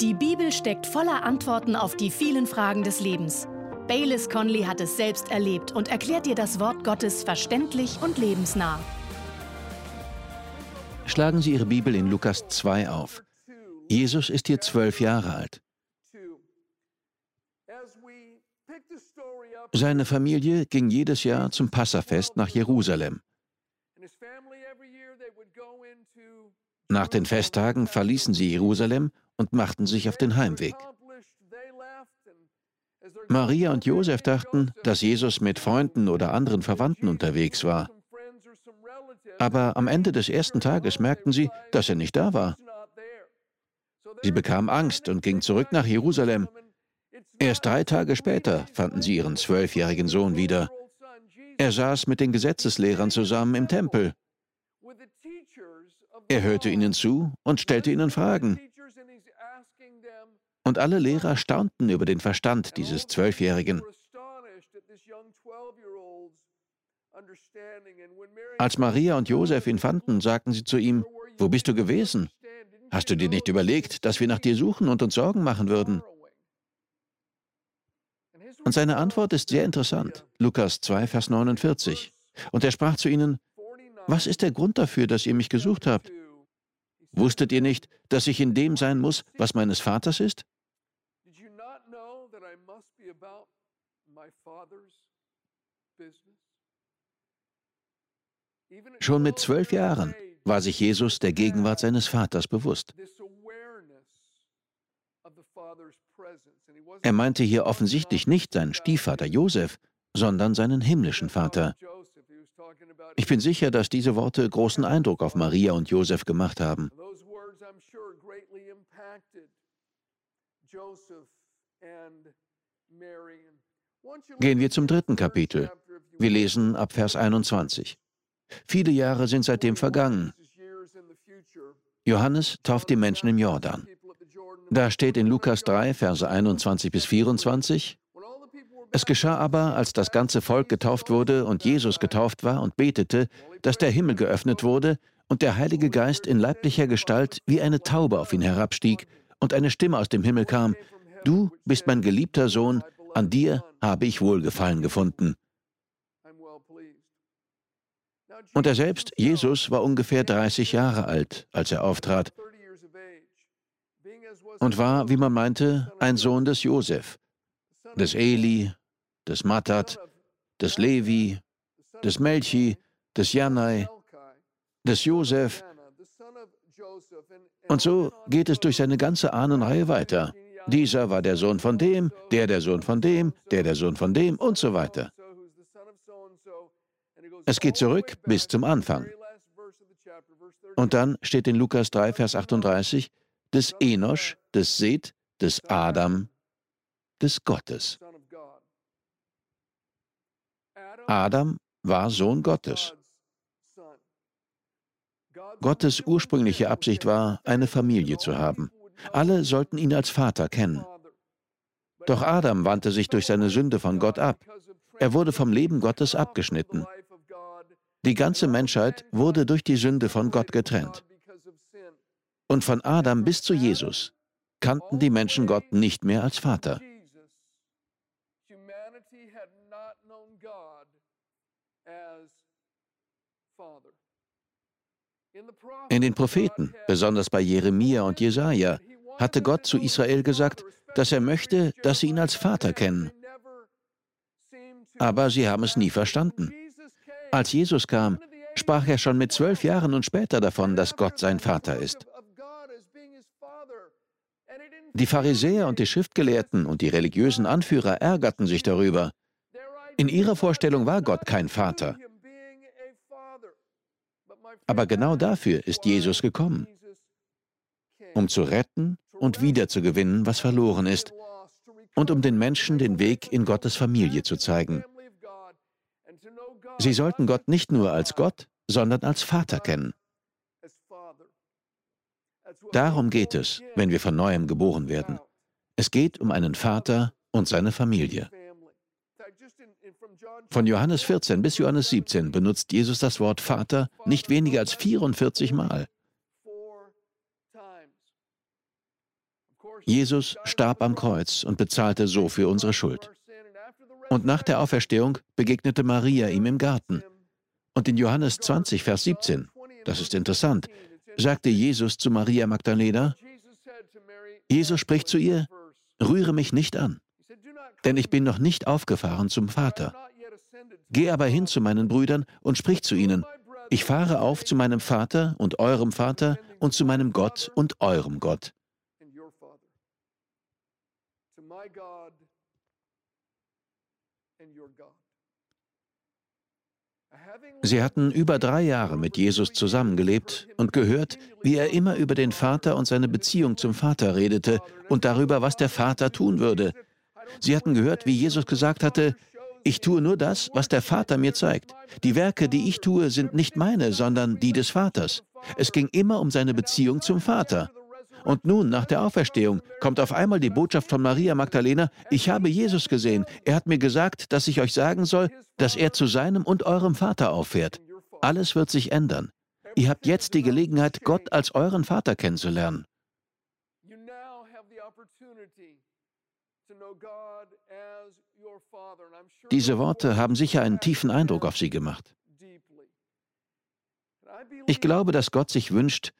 Die Bibel steckt voller Antworten auf die vielen Fragen des Lebens. Baylis Conley hat es selbst erlebt und erklärt dir das Wort Gottes verständlich und lebensnah. Schlagen Sie Ihre Bibel in Lukas 2 auf. Jesus ist hier zwölf Jahre alt. Seine Familie ging jedes Jahr zum Passafest nach Jerusalem. Nach den Festtagen verließen sie Jerusalem und machten sich auf den Heimweg. Maria und Josef dachten, dass Jesus mit Freunden oder anderen Verwandten unterwegs war. Aber am Ende des ersten Tages merkten sie, dass er nicht da war. Sie bekamen Angst und gingen zurück nach Jerusalem. Erst drei Tage später fanden sie ihren zwölfjährigen Sohn wieder. Er saß mit den Gesetzeslehrern zusammen im Tempel. Er hörte ihnen zu und stellte ihnen Fragen. Und alle Lehrer staunten über den Verstand dieses Zwölfjährigen. Als Maria und Josef ihn fanden, sagten sie zu ihm, Wo bist du gewesen? Hast du dir nicht überlegt, dass wir nach dir suchen und uns Sorgen machen würden? Und seine Antwort ist sehr interessant. Lukas 2, Vers 49. Und er sprach zu ihnen, was ist der Grund dafür, dass ihr mich gesucht habt? Wusstet ihr nicht, dass ich in dem sein muss, was meines Vaters ist? Schon mit zwölf Jahren war sich Jesus der Gegenwart seines Vaters bewusst. Er meinte hier offensichtlich nicht seinen Stiefvater Josef, sondern seinen himmlischen Vater. Ich bin sicher, dass diese Worte großen Eindruck auf Maria und Josef gemacht haben. Gehen wir zum dritten Kapitel. Wir lesen ab Vers 21. Viele Jahre sind seitdem vergangen. Johannes tauft die Menschen im Jordan. Da steht in Lukas 3, Verse 21 bis 24, es geschah aber, als das ganze Volk getauft wurde und Jesus getauft war und betete, dass der Himmel geöffnet wurde und der Heilige Geist in leiblicher Gestalt wie eine Taube auf ihn herabstieg und eine Stimme aus dem Himmel kam, Du bist mein geliebter Sohn, an dir habe ich Wohlgefallen gefunden. Und er selbst, Jesus, war ungefähr 30 Jahre alt, als er auftrat und war, wie man meinte, ein Sohn des Josef, des Eli, des Matat, des Levi, des Melchi, des Janai, des Josef. Und so geht es durch seine ganze Ahnenreihe weiter. Dieser war der Sohn von dem, der der Sohn von dem, der der Sohn von dem und so weiter. Es geht zurück bis zum Anfang. Und dann steht in Lukas 3, Vers 38, des Enosch, des Seth, des Adam, des Gottes. Adam war Sohn Gottes. Gottes ursprüngliche Absicht war, eine Familie zu haben. Alle sollten ihn als Vater kennen. Doch Adam wandte sich durch seine Sünde von Gott ab. Er wurde vom Leben Gottes abgeschnitten. Die ganze Menschheit wurde durch die Sünde von Gott getrennt. Und von Adam bis zu Jesus kannten die Menschen Gott nicht mehr als Vater. In den Propheten, besonders bei Jeremia und Jesaja, hatte Gott zu Israel gesagt, dass er möchte, dass sie ihn als Vater kennen. Aber sie haben es nie verstanden. Als Jesus kam, sprach er schon mit zwölf Jahren und später davon, dass Gott sein Vater ist. Die Pharisäer und die Schriftgelehrten und die religiösen Anführer ärgerten sich darüber. In ihrer Vorstellung war Gott kein Vater. Aber genau dafür ist Jesus gekommen, um zu retten und wiederzugewinnen, was verloren ist, und um den Menschen den Weg in Gottes Familie zu zeigen. Sie sollten Gott nicht nur als Gott, sondern als Vater kennen. Darum geht es, wenn wir von neuem geboren werden. Es geht um einen Vater und seine Familie. Von Johannes 14 bis Johannes 17 benutzt Jesus das Wort Vater nicht weniger als 44 Mal. Jesus starb am Kreuz und bezahlte so für unsere Schuld. Und nach der Auferstehung begegnete Maria ihm im Garten. Und in Johannes 20, Vers 17, das ist interessant, sagte Jesus zu Maria Magdalena, Jesus spricht zu ihr, rühre mich nicht an, denn ich bin noch nicht aufgefahren zum Vater. Geh aber hin zu meinen Brüdern und sprich zu ihnen, ich fahre auf zu meinem Vater und eurem Vater und zu meinem Gott und eurem Gott. Sie hatten über drei Jahre mit Jesus zusammengelebt und gehört, wie er immer über den Vater und seine Beziehung zum Vater redete und darüber, was der Vater tun würde. Sie hatten gehört, wie Jesus gesagt hatte, ich tue nur das, was der Vater mir zeigt. Die Werke, die ich tue, sind nicht meine, sondern die des Vaters. Es ging immer um seine Beziehung zum Vater. Und nun, nach der Auferstehung, kommt auf einmal die Botschaft von Maria Magdalena, ich habe Jesus gesehen. Er hat mir gesagt, dass ich euch sagen soll, dass er zu seinem und eurem Vater auffährt. Alles wird sich ändern. Ihr habt jetzt die Gelegenheit, Gott als euren Vater kennenzulernen. Diese Worte haben sicher einen tiefen Eindruck auf Sie gemacht. Ich glaube, dass Gott sich wünscht,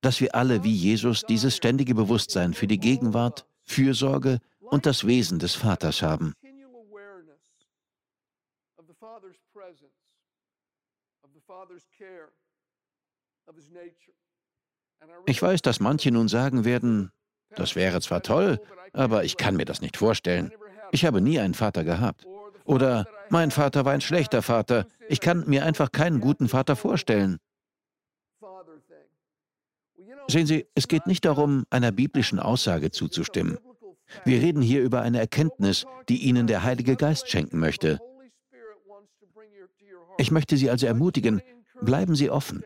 dass wir alle wie Jesus dieses ständige Bewusstsein für die Gegenwart, Fürsorge und das Wesen des Vaters haben. Ich weiß, dass manche nun sagen werden, das wäre zwar toll, aber ich kann mir das nicht vorstellen. Ich habe nie einen Vater gehabt. Oder mein Vater war ein schlechter Vater. Ich kann mir einfach keinen guten Vater vorstellen. Sehen Sie, es geht nicht darum, einer biblischen Aussage zuzustimmen. Wir reden hier über eine Erkenntnis, die Ihnen der Heilige Geist schenken möchte. Ich möchte Sie also ermutigen, bleiben Sie offen.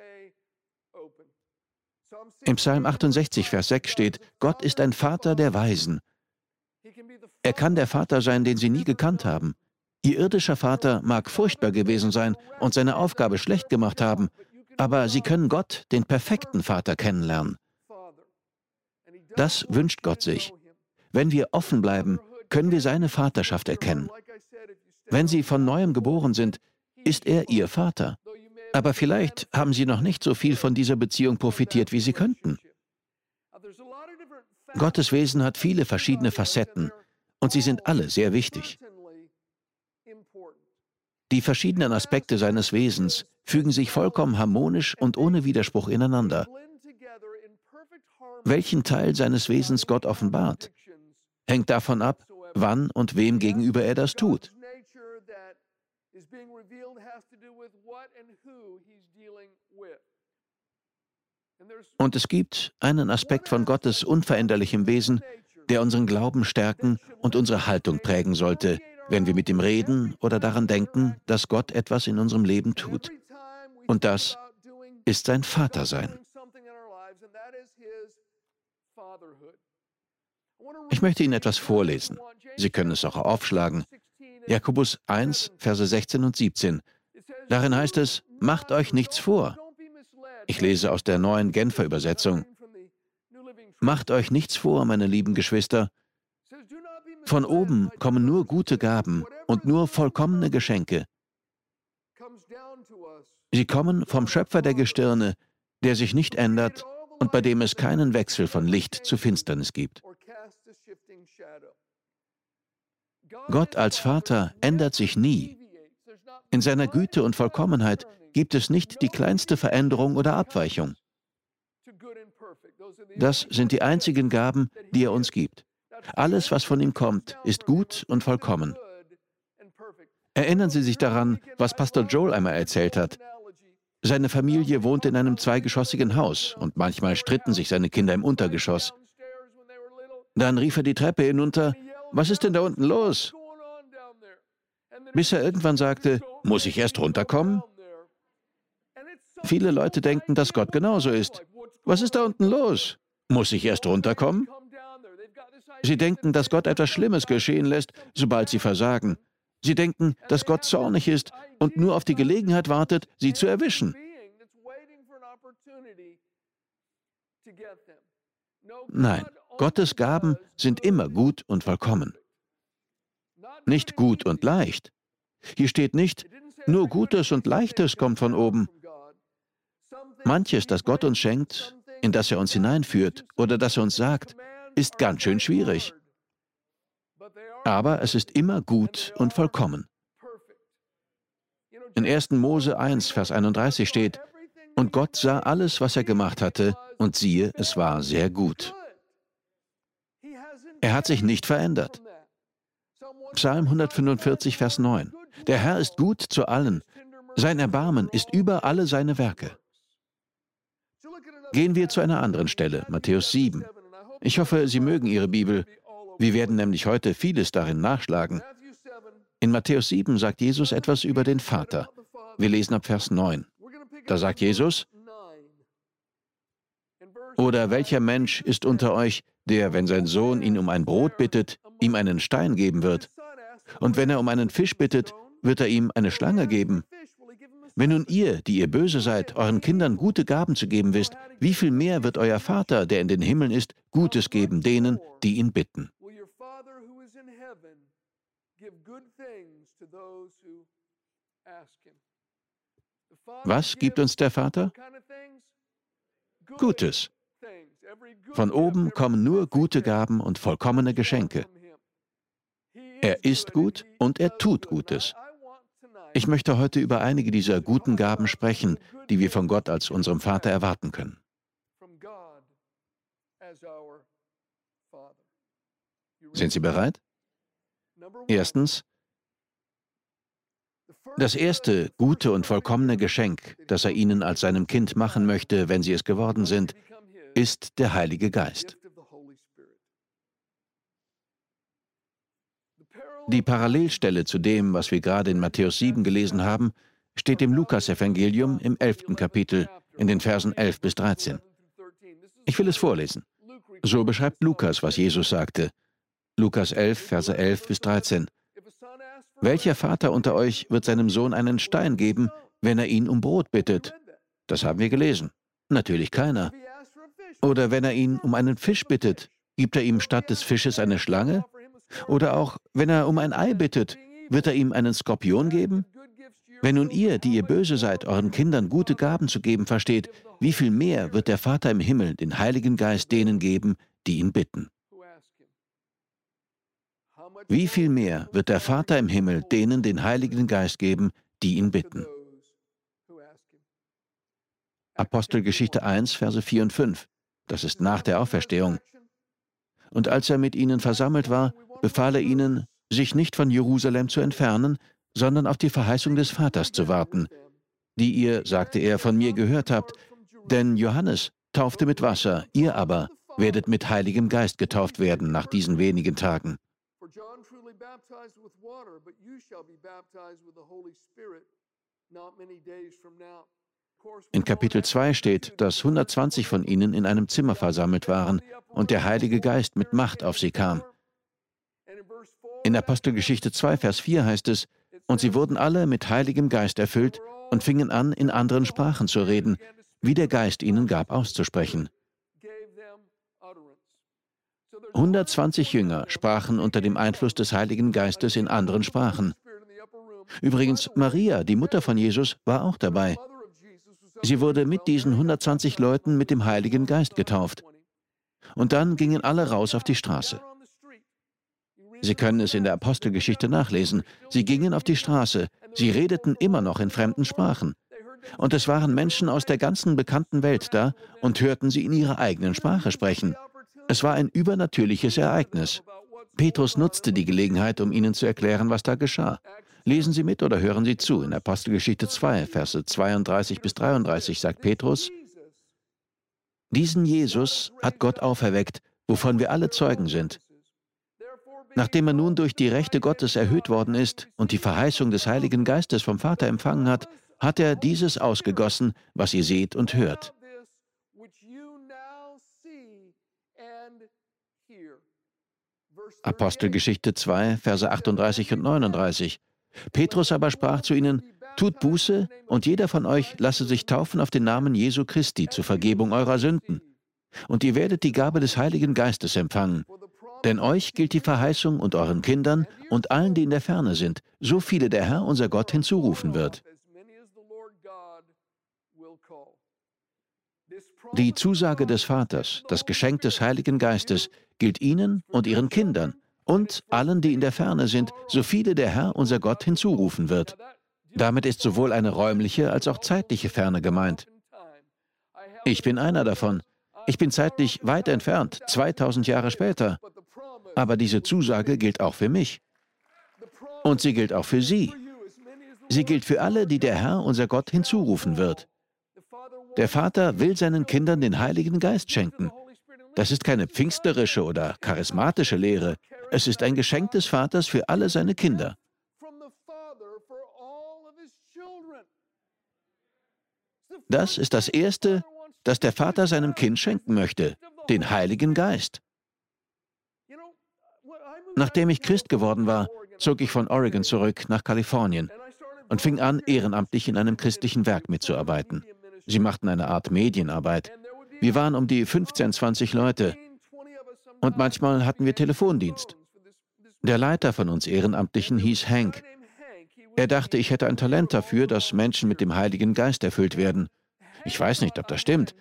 Im Psalm 68, Vers 6 steht, Gott ist ein Vater der Weisen. Er kann der Vater sein, den Sie nie gekannt haben. Ihr irdischer Vater mag furchtbar gewesen sein und seine Aufgabe schlecht gemacht haben, aber Sie können Gott, den perfekten Vater, kennenlernen. Das wünscht Gott sich. Wenn wir offen bleiben, können wir seine Vaterschaft erkennen. Wenn Sie von neuem geboren sind, ist er Ihr Vater. Aber vielleicht haben Sie noch nicht so viel von dieser Beziehung profitiert, wie Sie könnten. Gottes Wesen hat viele verschiedene Facetten und sie sind alle sehr wichtig. Die verschiedenen Aspekte seines Wesens fügen sich vollkommen harmonisch und ohne Widerspruch ineinander. Welchen Teil seines Wesens Gott offenbart, hängt davon ab, wann und wem gegenüber er das tut. Und es gibt einen Aspekt von Gottes unveränderlichem Wesen, der unseren Glauben stärken und unsere Haltung prägen sollte, wenn wir mit ihm reden oder daran denken, dass Gott etwas in unserem Leben tut. Und das ist sein Vatersein. Ich möchte Ihnen etwas vorlesen. Sie können es auch aufschlagen. Jakobus 1, Verse 16 und 17. Darin heißt es, macht euch nichts vor. Ich lese aus der neuen Genfer Übersetzung. Macht euch nichts vor, meine lieben Geschwister. Von oben kommen nur gute Gaben und nur vollkommene Geschenke. Sie kommen vom Schöpfer der Gestirne, der sich nicht ändert und bei dem es keinen Wechsel von Licht zu Finsternis gibt. Gott als Vater ändert sich nie. In seiner Güte und Vollkommenheit gibt es nicht die kleinste Veränderung oder Abweichung. Das sind die einzigen Gaben, die er uns gibt. Alles, was von ihm kommt, ist gut und vollkommen. Erinnern Sie sich daran, was Pastor Joel einmal erzählt hat. Seine Familie wohnte in einem zweigeschossigen Haus und manchmal stritten sich seine Kinder im Untergeschoss. Dann rief er die Treppe hinunter, was ist denn da unten los? Bis er irgendwann sagte, muss ich erst runterkommen? Viele Leute denken, dass Gott genauso ist. Was ist da unten los? Muss ich erst runterkommen? Sie denken, dass Gott etwas Schlimmes geschehen lässt, sobald sie versagen. Sie denken, dass Gott zornig ist und nur auf die Gelegenheit wartet, sie zu erwischen. Nein, Gottes Gaben sind immer gut und vollkommen. Nicht gut und leicht. Hier steht nicht, nur Gutes und Leichtes kommt von oben. Manches, das Gott uns schenkt, in das er uns hineinführt oder das er uns sagt, ist ganz schön schwierig. Aber es ist immer gut und vollkommen. In 1. Mose 1, Vers 31 steht, und Gott sah alles, was er gemacht hatte, und siehe, es war sehr gut. Er hat sich nicht verändert. Psalm 145, Vers 9. Der Herr ist gut zu allen. Sein Erbarmen ist über alle seine Werke. Gehen wir zu einer anderen Stelle, Matthäus 7. Ich hoffe, Sie mögen Ihre Bibel. Wir werden nämlich heute vieles darin nachschlagen. In Matthäus 7 sagt Jesus etwas über den Vater. Wir lesen ab Vers 9. Da sagt Jesus, oder welcher Mensch ist unter euch, der, wenn sein Sohn ihn um ein Brot bittet, ihm einen Stein geben wird? Und wenn er um einen Fisch bittet, wird er ihm eine Schlange geben? Wenn nun ihr, die ihr böse seid, euren Kindern gute Gaben zu geben wisst, wie viel mehr wird euer Vater, der in den Himmeln ist, Gutes geben denen, die ihn bitten? Was gibt uns der Vater? Gutes. Von oben kommen nur gute Gaben und vollkommene Geschenke. Er ist gut und er tut Gutes. Ich möchte heute über einige dieser guten Gaben sprechen, die wir von Gott als unserem Vater erwarten können. Sind Sie bereit? Erstens, das erste gute und vollkommene Geschenk, das er Ihnen als seinem Kind machen möchte, wenn Sie es geworden sind, ist der Heilige Geist. Die Parallelstelle zu dem, was wir gerade in Matthäus 7 gelesen haben, steht im Lukasevangelium im 11. Kapitel in den Versen 11 bis 13. Ich will es vorlesen. So beschreibt Lukas, was Jesus sagte. Lukas 11, Verse 11 bis 13. Welcher Vater unter euch wird seinem Sohn einen Stein geben, wenn er ihn um Brot bittet? Das haben wir gelesen. Natürlich keiner. Oder wenn er ihn um einen Fisch bittet, gibt er ihm statt des Fisches eine Schlange? Oder auch, wenn er um ein Ei bittet, wird er ihm einen Skorpion geben? Wenn nun ihr, die ihr böse seid, euren Kindern gute Gaben zu geben versteht, wie viel mehr wird der Vater im Himmel den Heiligen Geist denen geben, die ihn bitten? Wie viel mehr wird der Vater im Himmel denen den Heiligen Geist geben, die ihn bitten? Apostelgeschichte 1, Verse 4 und 5. Das ist nach der Auferstehung. Und als er mit ihnen versammelt war, befahl er ihnen, sich nicht von Jerusalem zu entfernen, sondern auf die Verheißung des Vaters zu warten, die ihr, sagte er, von mir gehört habt, denn Johannes taufte mit Wasser, ihr aber werdet mit Heiligem Geist getauft werden nach diesen wenigen Tagen. In Kapitel 2 steht, dass 120 von ihnen in einem Zimmer versammelt waren und der Heilige Geist mit Macht auf sie kam. In Apostelgeschichte 2, Vers 4 heißt es, und sie wurden alle mit Heiligem Geist erfüllt und fingen an, in anderen Sprachen zu reden, wie der Geist ihnen gab auszusprechen. 120 Jünger sprachen unter dem Einfluss des Heiligen Geistes in anderen Sprachen. Übrigens, Maria, die Mutter von Jesus, war auch dabei. Sie wurde mit diesen 120 Leuten mit dem Heiligen Geist getauft. Und dann gingen alle raus auf die Straße. Sie können es in der Apostelgeschichte nachlesen. Sie gingen auf die Straße. Sie redeten immer noch in fremden Sprachen. Und es waren Menschen aus der ganzen bekannten Welt da und hörten sie in ihrer eigenen Sprache sprechen. Es war ein übernatürliches Ereignis. Petrus nutzte die Gelegenheit, um ihnen zu erklären, was da geschah. Lesen Sie mit oder hören Sie zu. In Apostelgeschichte 2, Verse 32 bis 33 sagt Petrus, Diesen Jesus hat Gott auferweckt, wovon wir alle Zeugen sind. Nachdem er nun durch die Rechte Gottes erhöht worden ist und die Verheißung des Heiligen Geistes vom Vater empfangen hat, hat er dieses ausgegossen, was ihr seht und hört. Apostelgeschichte 2, Verse 38 und 39. Petrus aber sprach zu ihnen, Tut Buße, und jeder von euch lasse sich taufen auf den Namen Jesu Christi zur Vergebung eurer Sünden. Und ihr werdet die Gabe des Heiligen Geistes empfangen. Denn euch gilt die Verheißung und euren Kindern und allen, die in der Ferne sind, so viele der Herr, unser Gott, hinzurufen wird. Die Zusage des Vaters, das Geschenk des Heiligen Geistes, gilt ihnen und ihren Kindern und allen, die in der Ferne sind, so viele der Herr, unser Gott, hinzurufen wird. Damit ist sowohl eine räumliche als auch zeitliche Ferne gemeint. Ich bin einer davon. Ich bin zeitlich weit entfernt, 2000 Jahre später. Aber diese Zusage gilt auch für mich. Und sie gilt auch für Sie. Sie gilt für alle, die der Herr, unser Gott, hinzurufen wird. Der Vater will seinen Kindern den Heiligen Geist schenken. Das ist keine pfingstlerische oder charismatische Lehre. Es ist ein Geschenk des Vaters für alle seine Kinder. Das ist das Erste, das der Vater seinem Kind schenken möchte, den Heiligen Geist. Nachdem ich Christ geworden war, zog ich von Oregon zurück nach Kalifornien und fing an, ehrenamtlich in einem christlichen Werk mitzuarbeiten. Sie machten eine Art Medienarbeit. Wir waren um die 15, 20 Leute und manchmal hatten wir Telefondienst. Der Leiter von uns Ehrenamtlichen hieß Hank. Er dachte, ich hätte ein Talent dafür, dass Menschen mit dem Heiligen Geist erfüllt werden. Ich weiß nicht, ob das stimmt,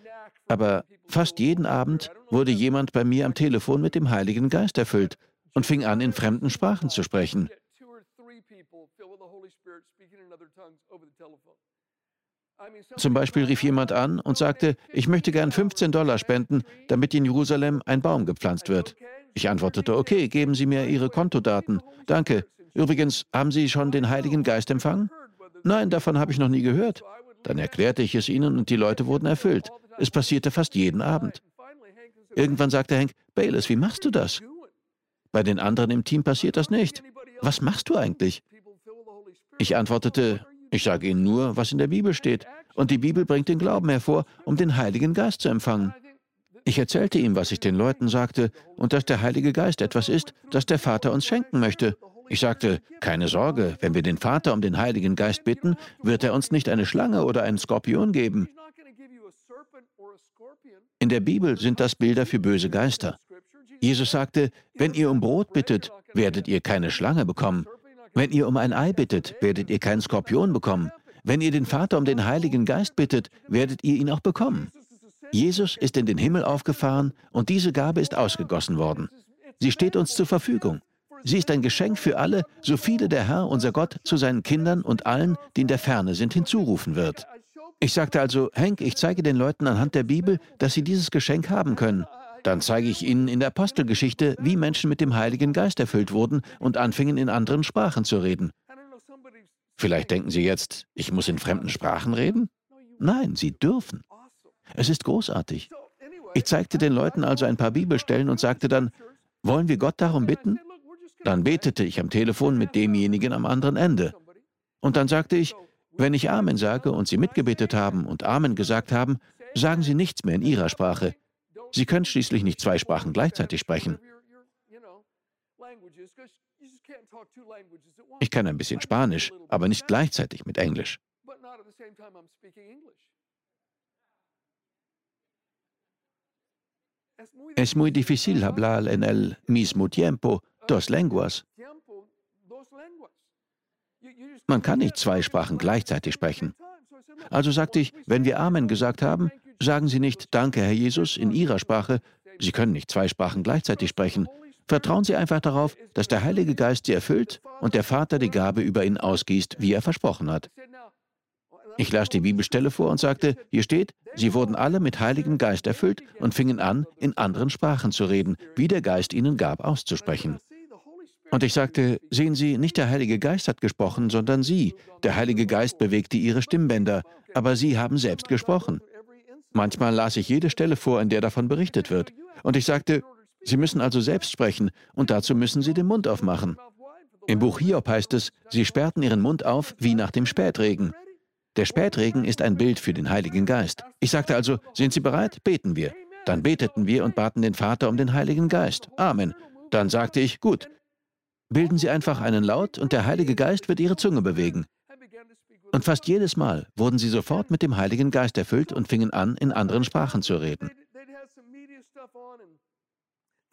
aber fast jeden Abend wurde jemand bei mir am Telefon mit dem Heiligen Geist erfüllt und fing an, in fremden Sprachen zu sprechen. Zum Beispiel rief jemand an und sagte, ich möchte gern 15 Dollar spenden, damit in Jerusalem ein Baum gepflanzt wird. Ich antwortete, okay, geben Sie mir Ihre Kontodaten. Danke. Übrigens, haben Sie schon den Heiligen Geist empfangen? Nein, davon habe ich noch nie gehört. Dann erklärte ich es ihnen und die Leute wurden erfüllt. Es passierte fast jeden Abend. Irgendwann sagte Hank, Bayless, wie machst du das? Bei den anderen im Team passiert das nicht. Was machst du eigentlich? Ich antwortete, ich sage Ihnen nur, was in der Bibel steht. Und die Bibel bringt den Glauben hervor, um den Heiligen Geist zu empfangen. Ich erzählte ihm, was ich den Leuten sagte, und dass der Heilige Geist etwas ist, das der Vater uns schenken möchte. Ich sagte, keine Sorge, wenn wir den Vater um den Heiligen Geist bitten, wird er uns nicht eine Schlange oder einen Skorpion geben. In der Bibel sind das Bilder für böse Geister. Jesus sagte, wenn ihr um Brot bittet, werdet ihr keine Schlange bekommen. Wenn ihr um ein Ei bittet, werdet ihr keinen Skorpion bekommen. Wenn ihr den Vater um den Heiligen Geist bittet, werdet ihr ihn auch bekommen. Jesus ist in den Himmel aufgefahren und diese Gabe ist ausgegossen worden. Sie steht uns zur Verfügung. Sie ist ein Geschenk für alle, so viele der Herr, unser Gott, zu seinen Kindern und allen, die in der Ferne sind, hinzurufen wird. Ich sagte also, Henk, ich zeige den Leuten anhand der Bibel, dass sie dieses Geschenk haben können. Dann zeige ich ihnen in der Apostelgeschichte, wie Menschen mit dem Heiligen Geist erfüllt wurden und anfingen in anderen Sprachen zu reden. Vielleicht denken Sie jetzt, ich muss in fremden Sprachen reden? Nein, Sie dürfen. Es ist großartig. Ich zeigte den Leuten also ein paar Bibelstellen und sagte dann, wollen wir Gott darum bitten? Dann betete ich am Telefon mit demjenigen am anderen Ende. Und dann sagte ich, wenn ich Amen sage und Sie mitgebetet haben und Amen gesagt haben, sagen Sie nichts mehr in Ihrer Sprache. Sie können schließlich nicht zwei Sprachen gleichzeitig sprechen. Ich kann ein bisschen Spanisch, aber nicht gleichzeitig mit Englisch. Es muy difícil hablar en el mismo tiempo dos lenguas. Man kann nicht zwei Sprachen gleichzeitig sprechen. Also sagte ich, wenn wir Amen gesagt haben, sagen Sie nicht Danke, Herr Jesus, in Ihrer Sprache. Sie können nicht zwei Sprachen gleichzeitig sprechen. Vertrauen Sie einfach darauf, dass der Heilige Geist Sie erfüllt und der Vater die Gabe über ihn ausgießt, wie er versprochen hat. Ich las die Bibelstelle vor und sagte, hier steht, sie wurden alle mit Heiligem Geist erfüllt und fingen an, in anderen Sprachen zu reden, wie der Geist ihnen gab, auszusprechen. Und ich sagte, sehen Sie, nicht der Heilige Geist hat gesprochen, sondern Sie. Der Heilige Geist bewegte Ihre Stimmbänder, aber Sie haben selbst gesprochen. Manchmal las ich jede Stelle vor, in der davon berichtet wird. Und ich sagte, Sie müssen also selbst sprechen, und dazu müssen Sie den Mund aufmachen. Im Buch Hiob heißt es, Sie sperrten Ihren Mund auf wie nach dem Spätregen. Der Spätregen ist ein Bild für den Heiligen Geist. Ich sagte also, sind Sie bereit? Beten wir. Dann beteten wir und baten den Vater um den Heiligen Geist. Amen. Dann sagte ich, gut, Bilden Sie einfach einen Laut und der Heilige Geist wird Ihre Zunge bewegen. Und fast jedes Mal wurden sie sofort mit dem Heiligen Geist erfüllt und fingen an, in anderen Sprachen zu reden.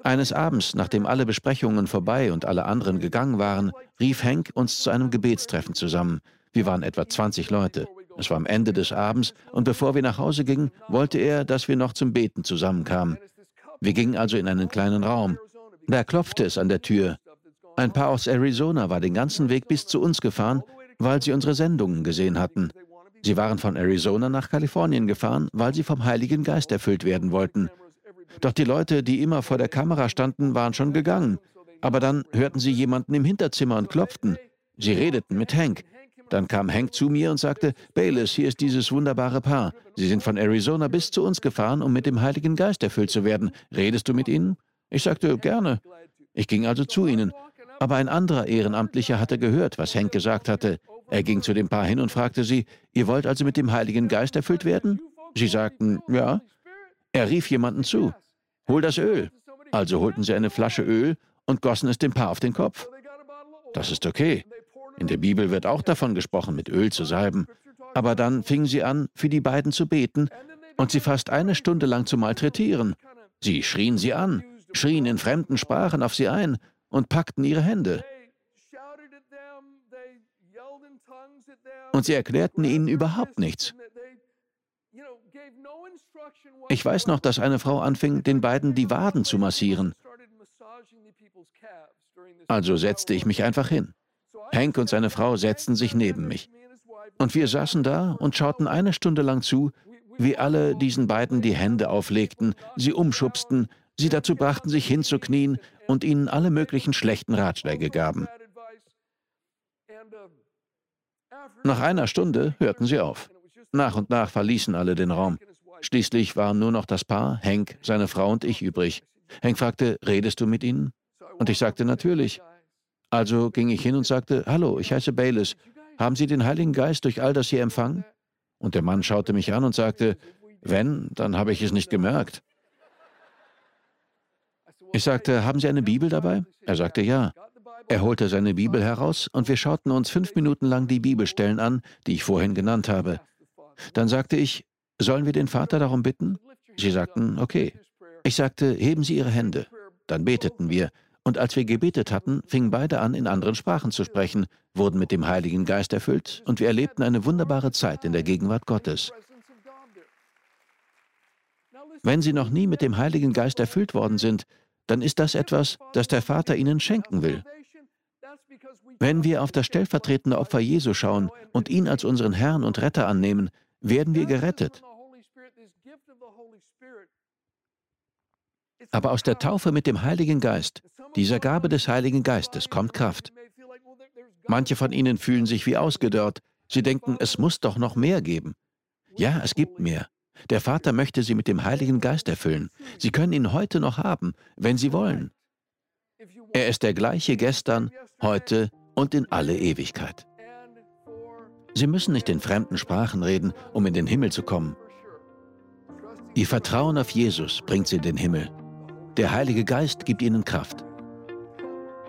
Eines Abends, nachdem alle Besprechungen vorbei und alle anderen gegangen waren, rief Henk uns zu einem Gebetstreffen zusammen. Wir waren etwa 20 Leute. Es war am Ende des Abends und bevor wir nach Hause gingen, wollte er, dass wir noch zum Beten zusammenkamen. Wir gingen also in einen kleinen Raum. Da klopfte es an der Tür. Ein Paar aus Arizona war den ganzen Weg bis zu uns gefahren, weil sie unsere Sendungen gesehen hatten. Sie waren von Arizona nach Kalifornien gefahren, weil sie vom Heiligen Geist erfüllt werden wollten. Doch die Leute, die immer vor der Kamera standen, waren schon gegangen. Aber dann hörten sie jemanden im Hinterzimmer und klopften. Sie redeten mit Hank. Dann kam Hank zu mir und sagte, Bayless, hier ist dieses wunderbare Paar. Sie sind von Arizona bis zu uns gefahren, um mit dem Heiligen Geist erfüllt zu werden. Redest du mit ihnen? Ich sagte, gerne. Ich ging also zu ihnen. Aber ein anderer Ehrenamtlicher hatte gehört, was Hank gesagt hatte. Er ging zu dem Paar hin und fragte sie, ihr wollt also mit dem Heiligen Geist erfüllt werden? Sie sagten, ja. Er rief jemanden zu, hol das Öl. Also holten sie eine Flasche Öl und gossen es dem Paar auf den Kopf. Das ist okay. In der Bibel wird auch davon gesprochen, mit Öl zu salben. Aber dann fingen sie an, für die beiden zu beten und sie fast eine Stunde lang zu malträtieren. Sie schrien sie an, schrien in fremden Sprachen auf sie ein und packten ihre Hände. Und sie erklärten ihnen überhaupt nichts. Ich weiß noch, dass eine Frau anfing, den beiden die Waden zu massieren. Also setzte ich mich einfach hin. Hank und seine Frau setzten sich neben mich. Und wir saßen da und schauten eine Stunde lang zu, wie alle diesen beiden die Hände auflegten, sie umschubsten, sie dazu brachten, sich hinzuknien und ihnen alle möglichen schlechten Ratschläge gaben. Nach einer Stunde hörten sie auf. Nach und nach verließen alle den Raum. Schließlich waren nur noch das Paar, Hank, seine Frau und ich übrig. Hank fragte, redest du mit ihnen? Und ich sagte, natürlich. Also ging ich hin und sagte, hallo, ich heiße Bayless. Haben Sie den Heiligen Geist durch all das hier empfangen? Und der Mann schaute mich an und sagte, wenn, dann habe ich es nicht gemerkt. Ich sagte, haben Sie eine Bibel dabei? Er sagte, ja. Er holte seine Bibel heraus und wir schauten uns fünf Minuten lang die Bibelstellen an, die ich vorhin genannt habe. Dann sagte ich, sollen wir den Vater darum bitten? Sie sagten, okay. Ich sagte, heben Sie Ihre Hände. Dann beteten wir. Und als wir gebetet hatten, fingen beide an, in anderen Sprachen zu sprechen, wurden mit dem Heiligen Geist erfüllt und wir erlebten eine wunderbare Zeit in der Gegenwart Gottes. Wenn Sie noch nie mit dem Heiligen Geist erfüllt worden sind, dann ist das etwas, das der Vater Ihnen schenken will. Wenn wir auf das stellvertretende Opfer Jesu schauen und ihn als unseren Herrn und Retter annehmen, werden wir gerettet. Aber aus der Taufe mit dem Heiligen Geist, dieser Gabe des Heiligen Geistes, kommt Kraft. Manche von ihnen fühlen sich wie ausgedörrt. Sie denken, es muss doch noch mehr geben. Ja, es gibt mehr. Der Vater möchte sie mit dem Heiligen Geist erfüllen. Sie können ihn heute noch haben, wenn sie wollen. Er ist der gleiche gestern, heute und in alle Ewigkeit. Sie müssen nicht in fremden Sprachen reden, um in den Himmel zu kommen. Ihr Vertrauen auf Jesus bringt sie in den Himmel. Der Heilige Geist gibt ihnen Kraft.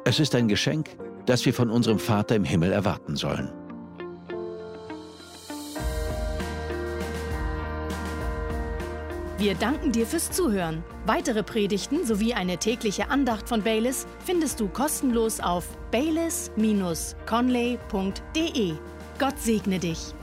Es ist ein Geschenk, das wir von unserem Vater im Himmel erwarten sollen. Wir danken dir fürs Zuhören. Weitere Predigten sowie eine tägliche Andacht von Baylis findest du kostenlos auf baylis-conley.de. Gott segne dich.